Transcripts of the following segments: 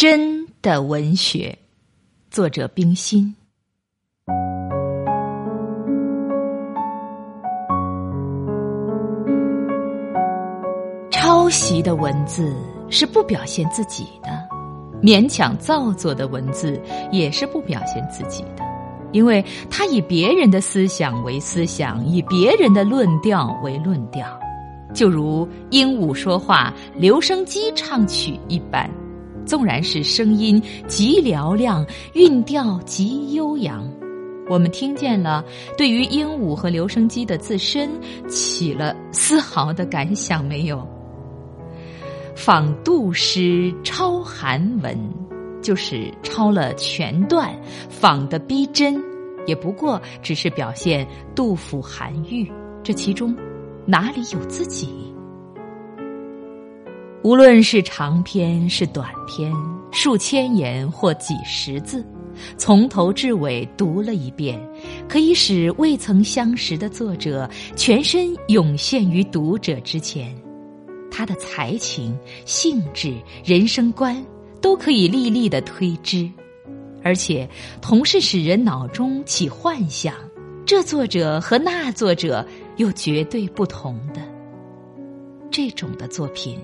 真的文学，作者冰心。抄袭的文字是不表现自己的，勉强造作的文字也是不表现自己的，因为他以别人的思想为思想，以别人的论调为论调，就如鹦鹉说话、留声机唱曲一般。纵然是声音极嘹亮，韵调极悠扬，我们听见了，对于鹦鹉和留声机的自身起了丝毫的感想没有？仿杜诗抄韩文，就是抄了全段，仿的逼真，也不过只是表现杜甫韩愈，这其中哪里有自己？无论是长篇是短篇，数千言或几十字，从头至尾读了一遍，可以使未曾相识的作者全身涌现于读者之前。他的才情、性质、人生观都可以历历的推知，而且同是使人脑中起幻想：这作者和那作者又绝对不同的。这种的作品，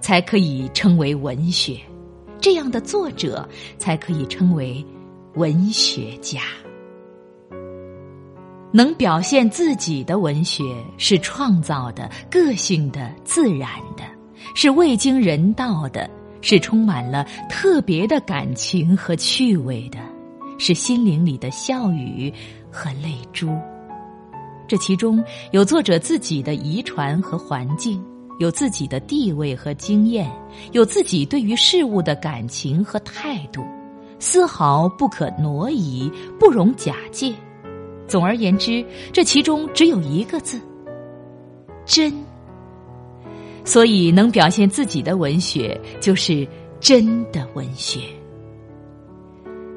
才可以称为文学；这样的作者，才可以称为文学家。能表现自己的文学，是创造的、个性的、自然的，是未经人道的，是充满了特别的感情和趣味的，是心灵里的笑语和泪珠。这其中有作者自己的遗传和环境。有自己的地位和经验，有自己对于事物的感情和态度，丝毫不可挪移，不容假借。总而言之，这其中只有一个字：真。所以，能表现自己的文学，就是真的文学。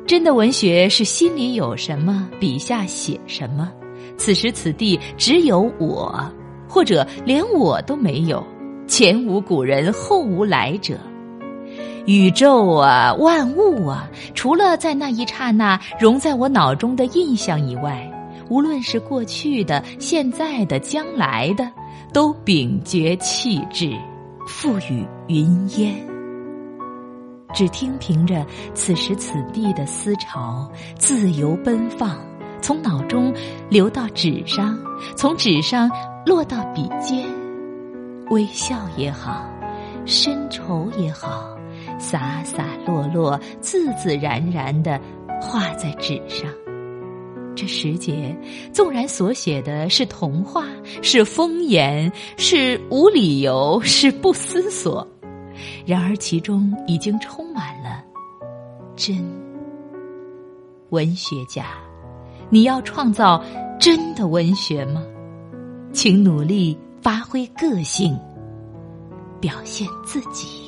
真的文学是心里有什么，笔下写什么。此时此地只有我，或者连我都没有。前无古人，后无来者。宇宙啊，万物啊，除了在那一刹那融在我脑中的印象以外，无论是过去的、现在的、将来的，都秉绝气质，赋予云烟。只听凭着此时此地的思潮，自由奔放，从脑中流到纸上，从纸上落到笔尖。微笑也好，深愁也好，洒洒落落，自自然然的画在纸上。这时节，纵然所写的是童话，是风言，是无理由，是不思索，然而其中已经充满了真。文学家，你要创造真的文学吗？请努力。发挥个性，表现自己。